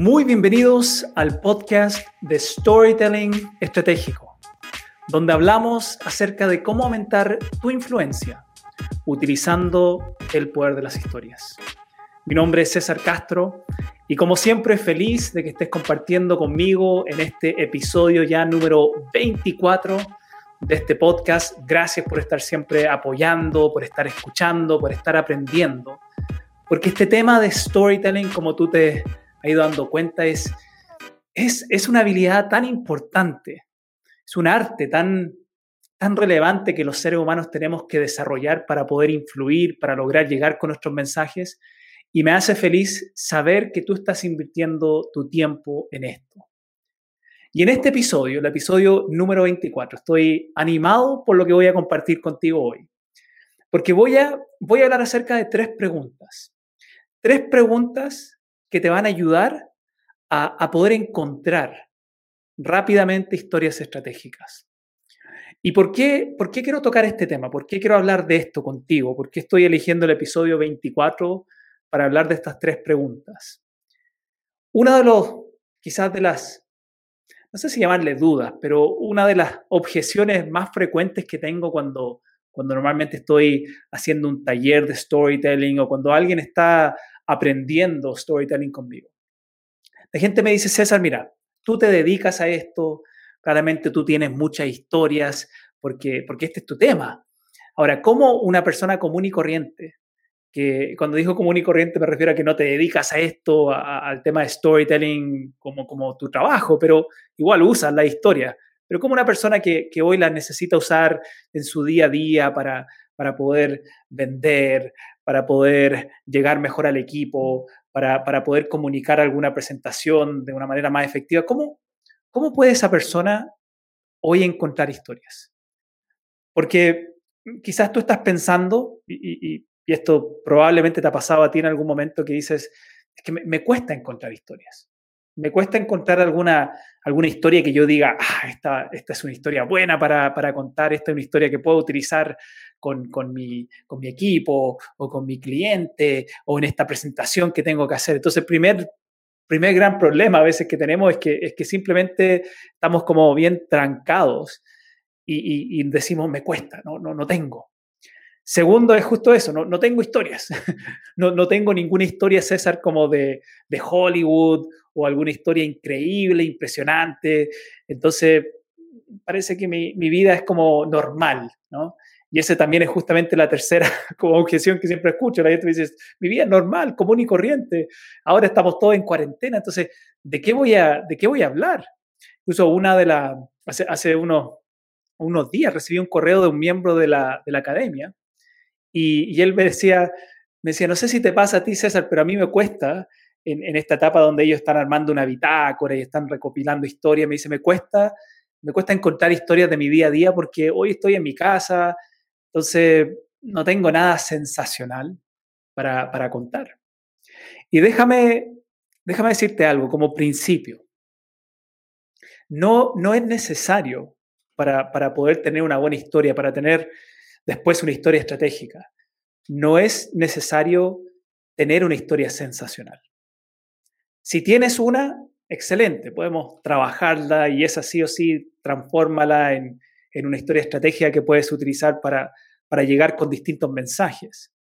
Muy bienvenidos al podcast de Storytelling Estratégico, donde hablamos acerca de cómo aumentar tu influencia utilizando el poder de las historias. Mi nombre es César Castro y como siempre feliz de que estés compartiendo conmigo en este episodio ya número 24 de este podcast. Gracias por estar siempre apoyando, por estar escuchando, por estar aprendiendo. Porque este tema de storytelling, como tú te ha dando cuenta es, es, es una habilidad tan importante, es un arte tan, tan relevante que los seres humanos tenemos que desarrollar para poder influir, para lograr llegar con nuestros mensajes. Y me hace feliz saber que tú estás invirtiendo tu tiempo en esto. Y en este episodio, el episodio número 24, estoy animado por lo que voy a compartir contigo hoy. Porque voy a, voy a hablar acerca de tres preguntas. Tres preguntas que te van a ayudar a, poder encontrar rápidamente historias estratégicas. ¿Y por qué, por qué quiero tocar este tema? ¿Por qué quiero hablar de esto contigo? ¿Por qué estoy eligiendo el episodio 24 para hablar de estas tres preguntas? Una de los, quizás de las, no sé si llamarle dudas, pero una de las objeciones más frecuentes que tengo cuando, cuando normalmente estoy haciendo un taller de storytelling o cuando alguien está aprendiendo storytelling conmigo. La gente me dice, César, mira, tú te dedicas a esto, claramente tú tienes muchas historias porque, porque este es tu tema. Ahora, ¿cómo una persona común y corriente, que cuando digo común y corriente me refiero a que no te dedicas a esto, al tema de storytelling como, como tu trabajo, pero igual usas la historia, pero como una persona que, que hoy la necesita usar en su día a día para, para poder vender, para poder llegar mejor al equipo, para, poder comunicar alguna presentación de una manera más efectiva. ¿Cómo, ¿Cómo puede esa persona hoy encontrar historias? Porque quizás tú estás pensando, y, esto probablemente te ha pasado a ti en algún momento, que dices, es que me cuesta encontrar historias me cuesta encontrar alguna, alguna historia que yo diga, ah, esta, esta es una historia buena para, para, contar, esta es una historia que puedo utilizar con, con, mi, con mi equipo o con mi cliente o en esta presentación que tengo que hacer. Entonces, primer, primer gran problema a veces que tenemos es que, es que simplemente estamos como bien trancados y, y, decimos, me cuesta, no, no, no tengo. Segundo es justo eso, no, no tengo historias. no, no, tengo ninguna historia, César, como de, de Hollywood o alguna historia increíble, impresionante. Entonces, parece que mi, mi, vida es como normal, ¿no? Y ese también es justamente la tercera objeción que siempre escucho. La gente me dice, mi vida es normal, común y corriente. Ahora estamos todos en cuarentena, entonces, ¿de qué voy a, de qué voy a hablar? Incluso una de las, hace, hace unos, unos días recibí un correo de un miembro de la, de la academia y, él me decía, me decía, no sé si te pasa a ti, César, pero a mí me cuesta en, esta etapa donde ellos están armando una bitácora y están recopilando historias, me dice, me cuesta, me cuesta encontrar historias de mi día a día porque hoy estoy en mi casa, entonces no tengo nada sensacional para, para contar. Y déjame, déjame decirte algo como principio. No, no es necesario para, para poder tener una buena historia, para tener Después, una historia estratégica. No es necesario tener una historia sensacional. Si tienes una, excelente, podemos trabajarla y esa sí o sí, transfórmala en, en una historia estratégica que puedes utilizar para, para llegar con distintos mensajes.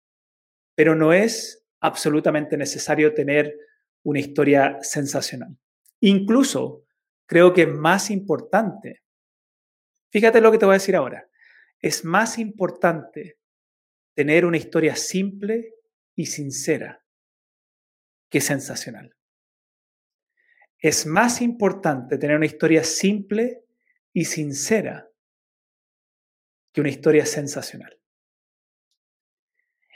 Pero no es absolutamente necesario tener una historia sensacional. Incluso creo que es más importante. Fíjate lo que te voy a decir ahora es más importante tener una historia simple y sincera que sensacional. Es más importante tener una historia simple y sincera que una historia sensacional.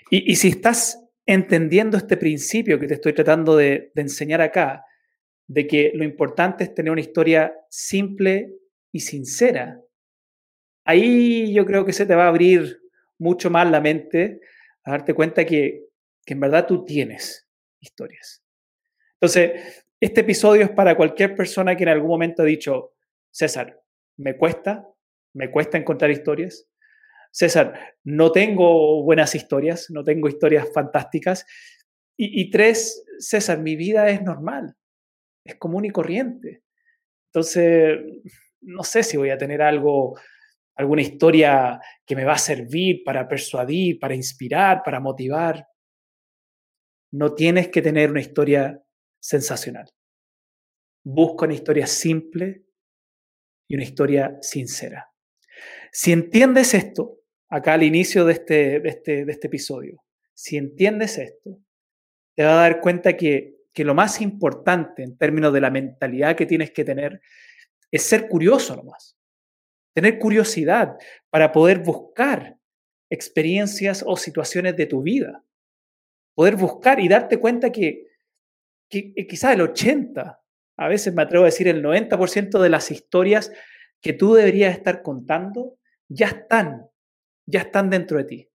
Y, si estás entendiendo este principio que te estoy tratando de enseñar acá, de que lo importante es tener una historia simple y sincera ahí yo creo que se te va a abrir mucho más la mente a darte cuenta que, que en verdad tú tienes historias. Entonces, este episodio es para cualquier persona que en algún momento ha dicho, César, me cuesta, me cuesta encontrar historias. César, no tengo buenas historias, no tengo historias fantásticas. Y, tres, César, mi vida es normal. es común y corriente. Entonces, no sé si voy a tener algo, alguna historia que me va a servir para persuadir, para inspirar, para motivar. No tienes que tener una historia sensacional. Busca una historia simple y una historia sincera. Si entiendes esto, acá al inicio de este, de este, de este episodio, si entiendes esto, te vas a dar cuenta que, que lo más importante en términos de la mentalidad que tienes que tener es ser curioso nomás. Tener curiosidad para poder buscar experiencias o situaciones de tu vida. Poder buscar y darte cuenta que, que quizás el 80, a veces me atrevo a decir el 90% de las historias que tú deberías estar contando ya están, ya están dentro de ti.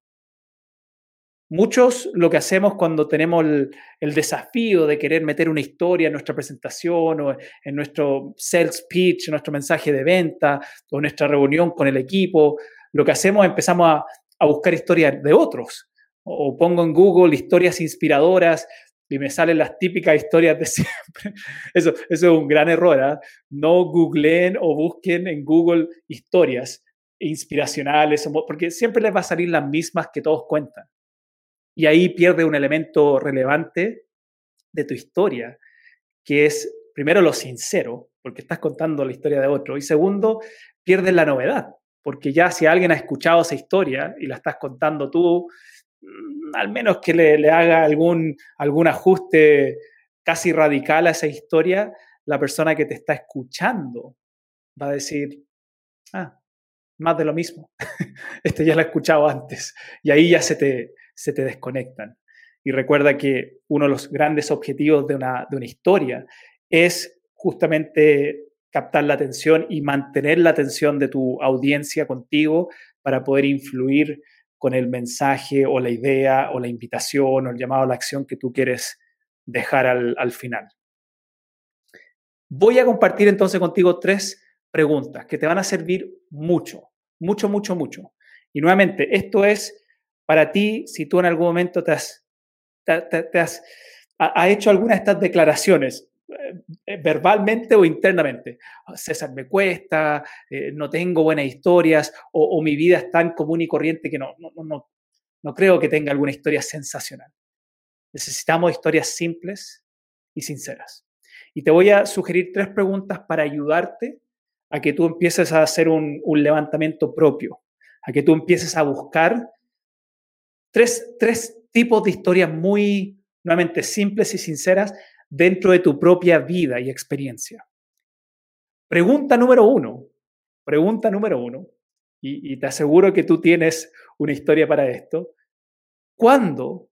Muchos lo que hacemos cuando tenemos el, desafío de querer meter una historia en nuestra presentación o en nuestro sales pitch, en nuestro mensaje de venta o en nuestra reunión con el equipo, lo que hacemos es empezamos a, buscar historias de otros. O, pongo en Google historias inspiradoras y me salen las típicas historias de siempre. Eso, eso es un gran error. ¿ah? No googleen o busquen en Google historias inspiracionales, porque siempre les va a salir las mismas que todos cuentan. Y ahí pierde un elemento relevante de tu historia, que es, primero, lo sincero, porque estás contando la historia de otro, y segundo, pierdes la novedad, porque ya si alguien ha escuchado esa historia y la estás contando tú, al menos que le, haga algún, algún ajuste casi radical a esa historia, la persona que te está escuchando va a decir, ah, más de lo mismo. este ya lo he escuchado antes. Y ahí ya se te, se te desconectan. Y recuerda que uno de los grandes objetivos de una, de una historia es justamente captar la atención y mantener la atención de tu audiencia contigo para poder influir con el mensaje o la idea o la invitación o el llamado a la acción que tú quieres dejar al, al final. Voy a compartir entonces contigo tres preguntas que te van a servir mucho, mucho, mucho, mucho. Y nuevamente, esto es para ti si tú en algún momento te has, te, has ha, hecho alguna de estas declaraciones, verbalmente o internamente. Ah, César, me cuesta, eh, no tengo buenas historias o, mi vida es tan común y corriente que no, no, no, no creo que tenga alguna historia sensacional. Necesitamos historias simples y sinceras. Y te voy a sugerir tres preguntas para ayudarte a que tú empieces a hacer un, un levantamiento propio, a que tú empieces a buscar Tres, tres tipos de historias muy, nuevamente, simples y sinceras dentro de tu propia vida y experiencia. Pregunta número uno, pregunta número uno, y, y te aseguro que tú tienes una historia para esto. ¿Cuándo,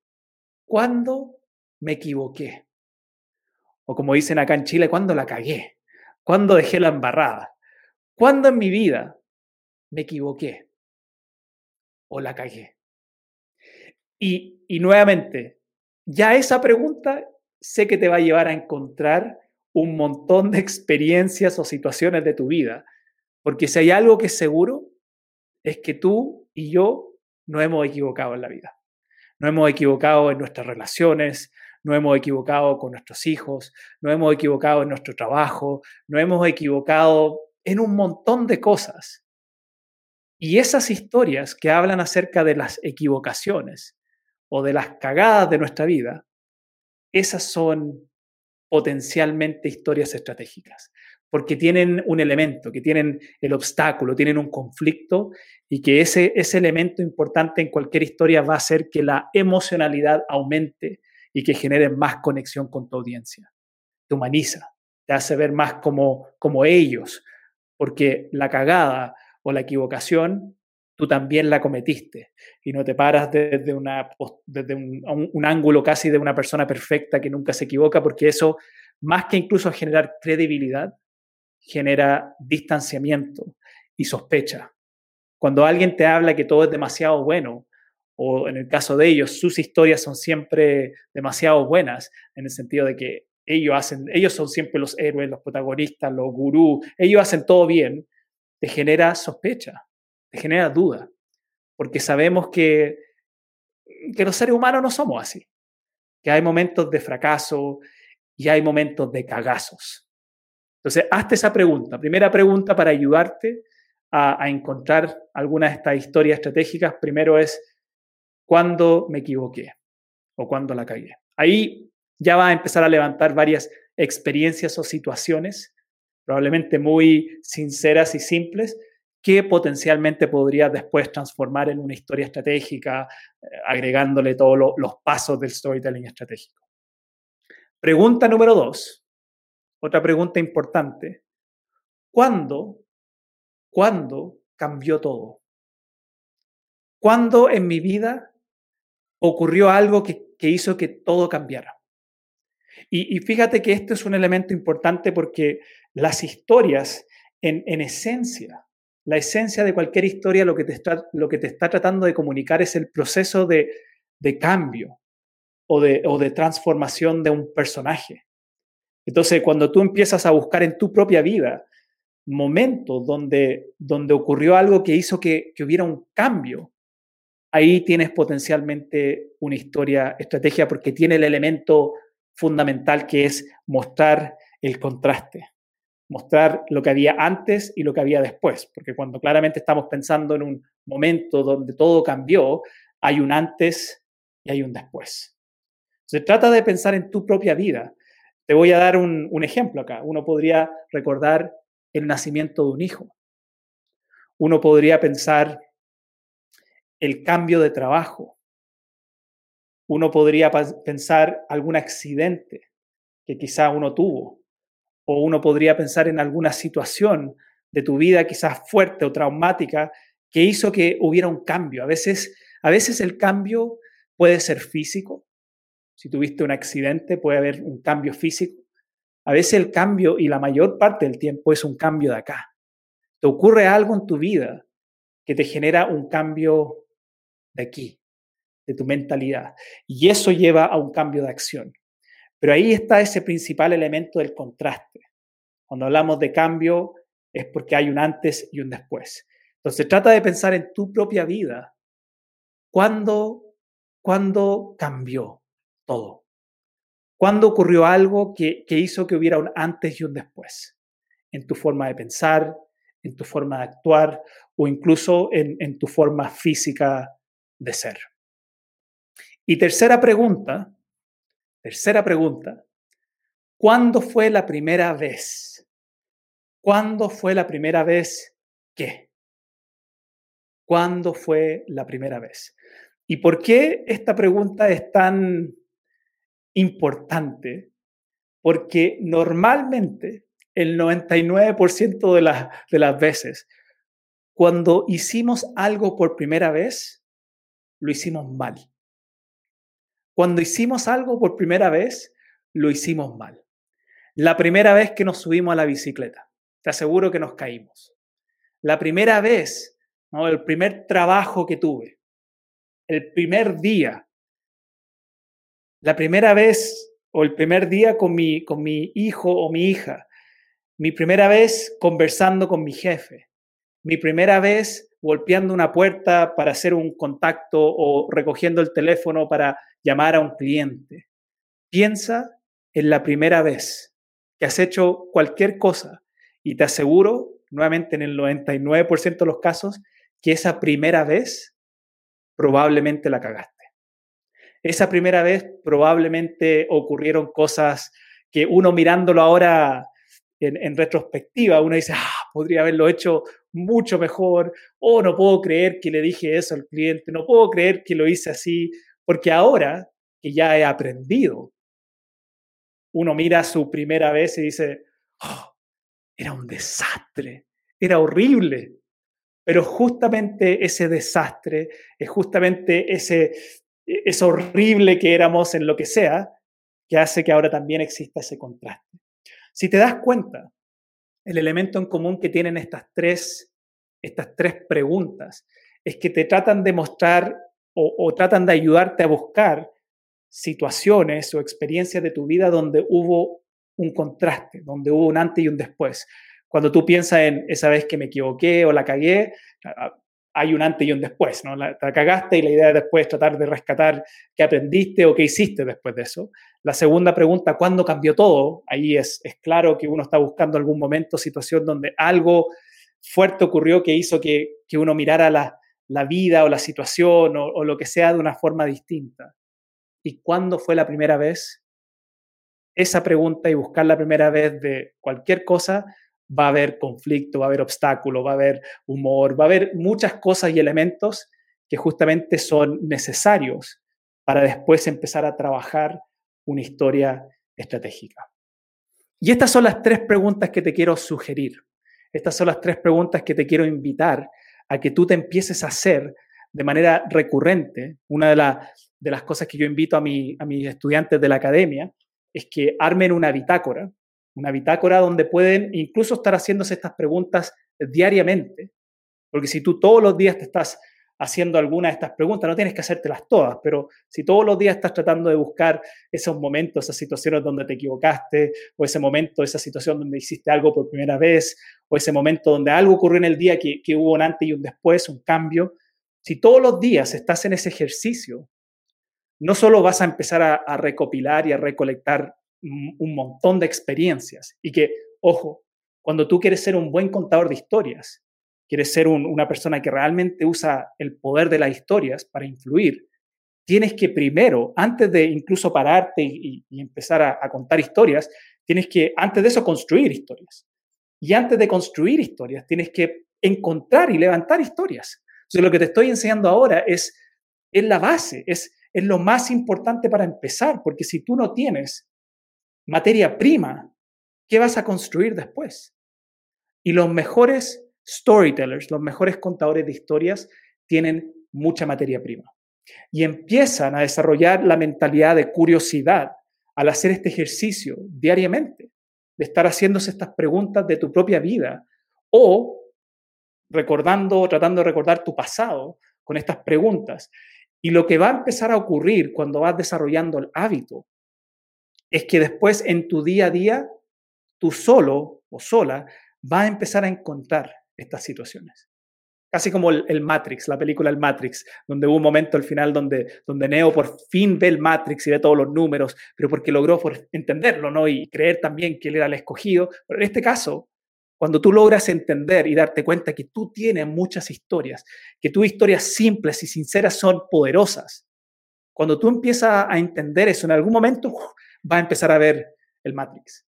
cuándo me equivoqué? O como dicen acá en Chile, ¿cuándo la cagué? ¿Cuándo dejé la embarrada? ¿Cuándo en mi vida me equivoqué? ¿O la cagué? Y, nuevamente, ya esa pregunta sé que te va a llevar a encontrar un montón de experiencias o situaciones de tu vida. Porque si hay algo que es seguro, es que tú y yo no hemos equivocado en la vida. No hemos equivocado en nuestras relaciones, no hemos equivocado con nuestros hijos, no hemos equivocado en nuestro trabajo, no hemos equivocado en un montón de cosas. Y esas historias que hablan acerca de las equivocaciones o de las cagadas de nuestra vida, esas son potencialmente historias estratégicas, porque tienen un elemento, que tienen el obstáculo, tienen un conflicto y que ese, ese elemento importante en cualquier historia va a hacer que la emocionalidad aumente y que genere más conexión con tu audiencia. Te humaniza, te hace ver más como, como ellos, porque la cagada o la equivocación tú también la cometiste y no te paras desde, una, desde un, ángulo casi de una persona perfecta que nunca se equivoca, porque eso, más que incluso generar credibilidad, genera distanciamiento y sospecha. Cuando alguien te habla que todo es demasiado bueno, o en el caso de ellos, sus historias son siempre demasiado buenas, en el sentido de que ellos, hacen, ellos son siempre los héroes, los protagonistas, los gurús, ellos hacen todo bien, te genera sospecha genera duda, porque sabemos que, que los seres humanos no somos así, que hay momentos de fracaso y hay momentos de cagazos. Entonces, hazte esa pregunta. Primera pregunta para ayudarte a, encontrar alguna de estas historias estratégicas. Primero es, ¿cuándo me equivoqué? ¿O cuándo la cagué? Ahí ya va a empezar a levantar varias experiencias o situaciones, probablemente muy sinceras y simples, que potencialmente podría después transformar en una historia estratégica, eh, agregándole todos los pasos del storytelling estratégico. Pregunta número dos, otra pregunta importante. ¿Cuándo, cuándo cambió todo? ¿Cuándo en mi vida ocurrió algo que, hizo que todo cambiara? Y, fíjate que este es un elemento importante porque las historias, en, en esencia, la esencia de cualquier historia lo que te está, lo que te está tratando de comunicar es el proceso de, cambio o de, o de transformación de un personaje. Entonces, cuando tú empiezas a buscar en tu propia vida momentos donde, donde ocurrió algo que hizo que, que hubiera un cambio, ahí tienes potencialmente una historia, estrategia, porque tiene el elemento fundamental que es mostrar el contraste mostrar lo que había antes y lo que había después, porque cuando claramente estamos pensando en un momento donde todo cambió, hay un antes y hay un después. Se trata de pensar en tu propia vida. Te voy a dar un, un ejemplo acá. Uno podría recordar el nacimiento de un hijo. Uno podría pensar el cambio de trabajo. Uno podría pensar algún accidente que quizá uno tuvo o uno podría pensar en alguna situación de tu vida quizás fuerte o traumática que hizo que hubiera un cambio. A veces, a veces el cambio puede ser físico. Si tuviste un accidente puede haber un cambio físico. A veces el cambio y la mayor parte del tiempo es un cambio de acá. Te ocurre algo en tu vida que te genera un cambio de aquí, de tu mentalidad. Y eso lleva a un cambio de acción. Pero ahí está ese principal elemento del contraste. Cuando hablamos de cambio es porque hay un antes y un después. Entonces trata de pensar en tu propia vida. ¿Cuándo, cuándo cambió todo? ¿Cuándo ocurrió algo que, hizo que hubiera un antes y un después? En tu forma de pensar, en tu forma de actuar o incluso en, en tu forma física de ser. Y tercera pregunta, Tercera pregunta. ¿Cuándo fue la primera vez? ¿Cuándo fue la primera vez qué? ¿Cuándo fue la primera vez? ¿Y por qué esta pregunta es tan importante? Porque normalmente el 99% de, de las veces, cuando hicimos algo por primera vez, lo hicimos mal. Cuando hicimos algo por primera vez, lo hicimos mal. La primera vez que nos subimos a la bicicleta, te aseguro que nos caímos. La primera vez, ¿no? el primer trabajo que tuve, el primer día, la primera vez o el primer día con mi, con mi hijo o mi hija, mi primera vez conversando con mi jefe, mi primera vez golpeando una puerta para hacer un contacto o recogiendo el teléfono para llamar a un cliente. Piensa en la primera vez que has hecho cualquier cosa y te aseguro, nuevamente en el 99% de los casos, que esa primera vez probablemente la cagaste. Esa primera vez probablemente ocurrieron cosas que uno mirándolo ahora en, retrospectiva, uno dice, ah, podría haberlo hecho mucho mejor, o no puedo creer que le dije eso al cliente, no puedo creer que lo hice así, porque ahora que ya he aprendido, uno mira su primera vez y dice, oh, era un desastre, era horrible. Pero justamente ese desastre, es justamente ese, es horrible que éramos en lo que sea, que hace que ahora también exista ese contraste. Si te das cuenta, el elemento en común que tienen estas tres, estas tres preguntas es que te tratan de mostrar o, tratan de ayudarte a buscar situaciones o experiencias de tu vida donde hubo un contraste, donde hubo un antes y un después. Cuando tú piensas en esa vez que me equivoqué o la cagué, hay un antes y un después, ¿no? La, te cagaste y la idea después es tratar de rescatar qué aprendiste o qué hiciste después de eso. La segunda pregunta, ¿cuándo cambió todo? Ahí es, es claro que uno está buscando algún momento, situación donde algo fuerte ocurrió que hizo que, uno mirara la, la, vida o la situación o lo que sea de una forma distinta. ¿Y cuándo fue la primera vez? Esa pregunta y buscar la primera vez de cualquier cosa va a haber conflicto, va a haber obstáculo, va a haber humor, va a haber muchas cosas y elementos que justamente son necesarios para después empezar a trabajar una historia estratégica. Y estas son las tres preguntas que te quiero sugerir. Estas son las tres preguntas que te quiero invitar a que tú te empieces a hacer de manera recurrente. Una de, de las cosas que yo invito a, mi, a mis estudiantes de la academia es que armen una bitácora una bitácora donde pueden incluso estar haciéndose estas preguntas diariamente, porque si tú todos los días te estás haciendo alguna de estas preguntas, no tienes que hacértelas todas, pero si todos los días estás tratando de buscar esos momentos, esas situaciones donde te equivocaste, o ese momento, esa situación donde hiciste algo por primera vez, o ese momento donde algo ocurrió en el día que, hubo un antes y un después, un cambio, si todos los días estás en ese ejercicio, no solo vas a empezar a recopilar y a recolectar un montón de experiencias y que, ojo, cuando tú quieres ser un buen contador de historias, quieres ser una persona que realmente usa el poder de las historias para influir, tienes que primero, antes de incluso pararte y, empezar a, contar historias, tienes que, antes de eso, construir historias. Y antes de construir historias, tienes que encontrar y levantar historias. Entonces, lo que te estoy enseñando ahora es, es la base, es, es lo más importante para empezar, porque si tú no tienes materia prima, ¿qué vas a construir después? Y los mejores storytellers, los mejores contadores de historias, tienen mucha materia prima. Y empiezan a desarrollar la mentalidad de curiosidad al hacer este ejercicio diariamente, de estar haciéndose estas preguntas de tu propia vida o recordando, tratando de recordar tu pasado con estas preguntas. Y lo que va a empezar a ocurrir cuando vas desarrollando el hábito es que después en tu día a día, tú solo o sola vas a empezar a encontrar estas situaciones. Casi como el, Matrix, la película El Matrix, donde hubo un momento al final donde, donde Neo por fin ve el Matrix y ve todos los números, pero porque logró entenderlo, ¿no? Y creer también que él era el escogido. Pero en este caso, cuando tú logras entender y darte cuenta que tú tienes muchas historias, que tus historias simples y sinceras son poderosas, cuando tú empiezas a entender eso, en algún momento va a empezar a ver el Matrix.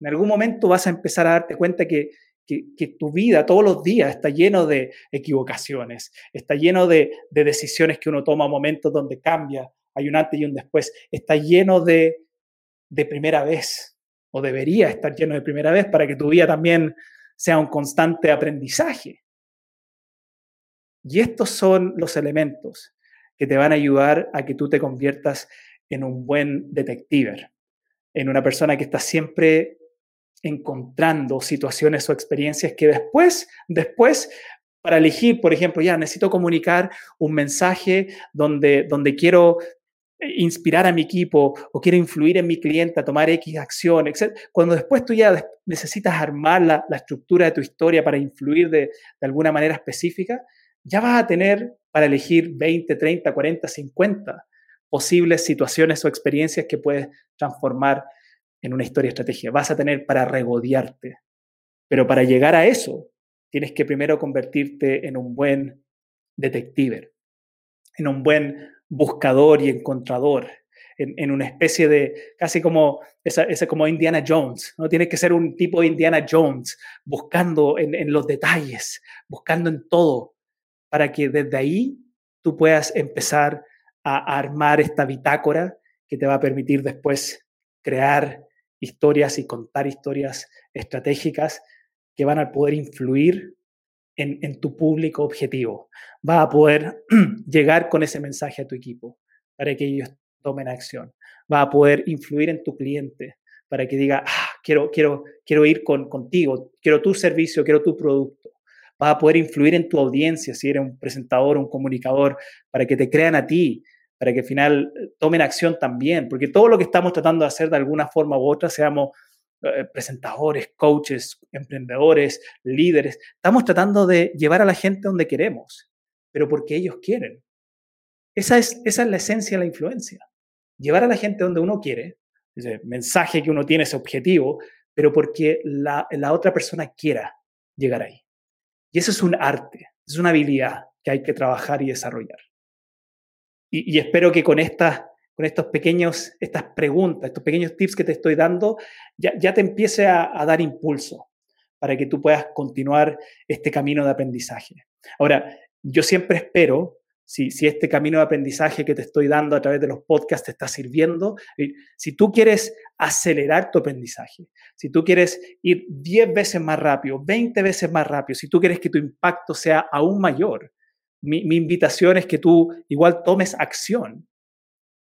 En algún momento vas a empezar a darte cuenta que, que, tu vida todos los días está lleno de equivocaciones, está lleno de, de decisiones que uno toma, momentos donde cambia, hay un antes y un después, está lleno de, de primera vez, o debería estar lleno de primera vez para que tu vida también sea un constante aprendizaje. Y estos son los elementos que te van a ayudar a que tú te conviertas en un buen detective, en una persona que está siempre encontrando situaciones o experiencias que después, después, para elegir, por ejemplo, ya necesito comunicar un mensaje donde, donde quiero inspirar a mi equipo o quiero influir en mi cliente a tomar X acción, etc. Cuando después tú ya necesitas armar la, la estructura de tu historia para influir de, de, alguna manera específica, ya vas a tener para elegir 20, 30, 40, 50 posibles situaciones o experiencias que puedes transformar en una historia estratégica. Vas a tener para regodearte. Pero para llegar a eso, tienes que primero convertirte en un buen detective, en un buen buscador y encontrador, en, una especie de, casi como, esa, como Indiana Jones, ¿no? Tienes que ser un tipo de Indiana Jones, buscando en, en los detalles, buscando en todo, para que desde ahí tú puedas empezar a armar esta bitácora que te va a permitir después crear historias y contar historias estratégicas que van a poder influir en, tu público objetivo. Va a poder llegar con ese mensaje a tu equipo para que ellos tomen acción. Va a poder influir en tu cliente para que diga, ah, quiero, quiero, quiero ir con, contigo, quiero tu servicio, quiero tu producto. Va a poder influir en tu audiencia si eres un presentador, un comunicador, para que te crean a ti, para que al final eh, tomen acción también, porque todo lo que estamos tratando de hacer de alguna forma u otra, seamos eh, presentadores, coaches, emprendedores, líderes, estamos tratando de llevar a la gente donde queremos. pero porque ellos quieren. Esa es, esa es la esencia de la influencia. Llevar a la gente donde uno quiere, ese mensaje que uno tiene, ese objetivo, pero porque la, la otra persona quiera llegar ahí. Y eso es un arte, es una habilidad que hay que trabajar y desarrollar. Y, espero que con estas con estos pequeños, estas preguntas, estos pequeños tips que te estoy dando, ya, ya te empiece a, a, dar impulso para que tú puedas continuar este camino de aprendizaje. Ahora, yo siempre espero si, este camino de aprendizaje que te estoy dando a través de los podcasts te está sirviendo, si tú quieres acelerar tu aprendizaje, si tú quieres ir 10 veces más rápido, 20 veces más rápido, si tú quieres que tu impacto sea aún mayor, mi, invitación es que tú igual tomes acción.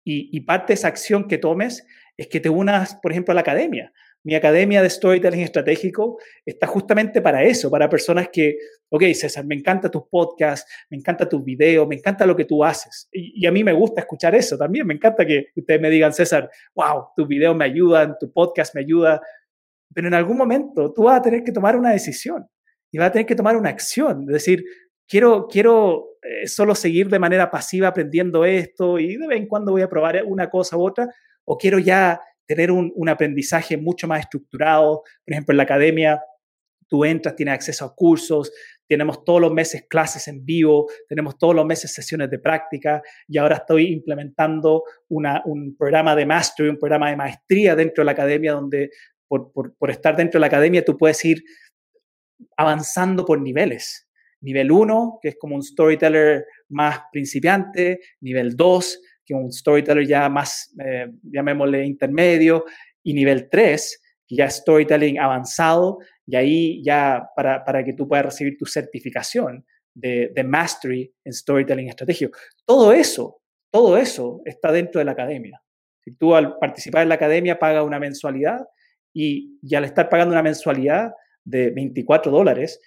Y, y parte de esa acción que tomes es que te unas, por ejemplo, a la academia. Mi academia de storytelling estratégico está justamente para eso, para personas que, ok, César, me encanta tus podcasts, me encanta tus videos, me encanta lo que tú haces. Y, a mí me gusta escuchar eso también. Me encanta que ustedes me digan, César, wow, tus videos me ayudan, tu podcast me ayuda. Pero en algún momento tú vas a tener que tomar una decisión y vas a tener que tomar una acción. Es decir, quiero, quiero eh, solo seguir de manera pasiva aprendiendo esto y de vez en cuando voy a probar una cosa u otra, o quiero ya tener un, aprendizaje mucho más estructurado. Por ejemplo, en la academia tú entras, tienes acceso a cursos, tenemos todos los meses clases en vivo, tenemos todos los meses sesiones de práctica y ahora estoy implementando un programa de mastery, un programa de maestría dentro de la academia donde por, por estar dentro de la academia tú puedes ir avanzando por niveles. Nivel 1, que es como un storyteller más principiante, nivel 2, que un storyteller ya más, eh, llamémosle intermedio, y nivel 3, que ya es storytelling avanzado, y ahí ya para, para que tú puedas recibir tu certificación de, de, mastery en storytelling estratégico. Todo eso, todo eso está dentro de la academia. Si tú al participar en la academia pagas una mensualidad y, y al estar pagando una mensualidad de 24 dólares,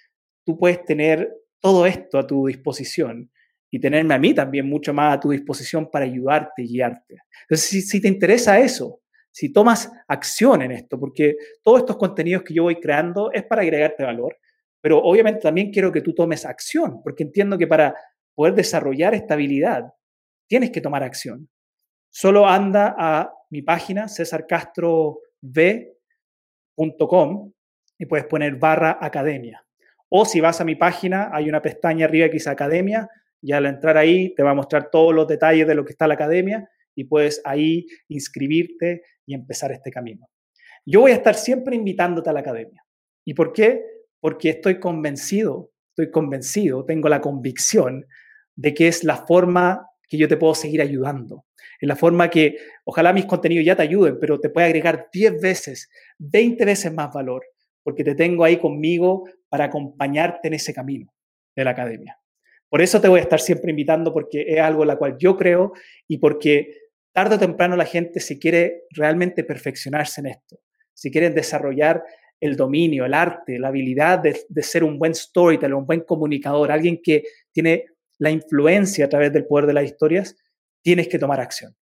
tú puedes tener todo esto a tu disposición y tenerme a mí también mucho más a tu disposición para ayudarte y guiarte. Entonces, si, te interesa eso, si tomas acción en esto, porque todos estos contenidos que yo voy creando es para agregarte valor, pero obviamente también quiero que tú tomes acción, porque entiendo que para poder desarrollar esta habilidad tienes que tomar acción. Solo anda a mi página, cesarcastrov.com, y puedes poner barra academia. O si vas a mi página, hay una pestaña arriba que dice academia, y al entrar ahí te va a mostrar todos los detalles de lo que está la academia y puedes ahí inscribirte y empezar este camino. Yo voy a estar siempre invitándote a la academia. ¿Y por qué? Porque estoy convencido, estoy convencido, tengo la convicción de que es la forma que yo te puedo seguir ayudando. Es la forma que ojalá mis contenidos ya te ayuden, pero te puede agregar 10 veces, 20 veces más valor, porque te tengo ahí conmigo para acompañarte en ese camino de la academia. Por eso te voy a estar siempre invitando porque es algo en la cual yo creo y porque tarde o temprano la gente si quiere realmente perfeccionarse en esto, si quieren desarrollar el dominio, el arte, la habilidad de, ser un buen storyteller, un buen comunicador, alguien que tiene la influencia a través del poder de las historias, tienes que tomar acción.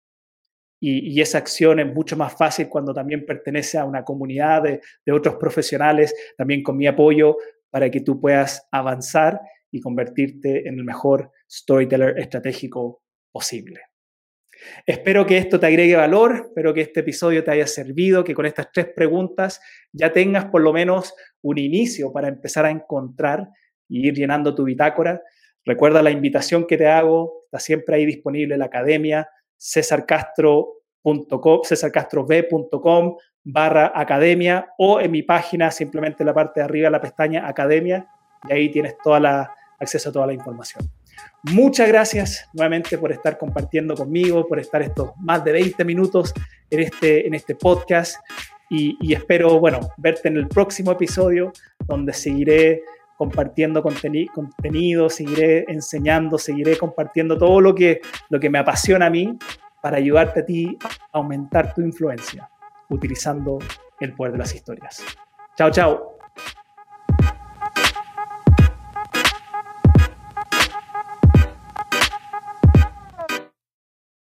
Y, esa acción es mucho más fácil cuando también pertenece a una comunidad de, de otros profesionales, también con mi apoyo para que tú puedas avanzar y convertirte en el mejor storyteller estratégico posible. Espero que esto te agregue valor, espero que este episodio te haya servido, que con estas tres preguntas ya tengas por lo menos un inicio para empezar a encontrar y ir llenando tu bitácora. Recuerda la invitación que te hago, está siempre ahí disponible en la academia, cesarcastro.com, cesarcastrov.com barra academia o en mi página, simplemente en la parte de arriba, la pestaña academia, y ahí tienes toda la, acceso a toda la información. Muchas gracias nuevamente por estar compartiendo conmigo, por estar estos más de 20 minutos en este, en este podcast y, espero, bueno, verte en el próximo episodio donde seguiré compartiendo contenido, seguiré enseñando, seguiré compartiendo todo lo que, lo que me apasiona a mí para ayudarte a ti a aumentar tu influencia utilizando el poder de las historias. Chao, chao.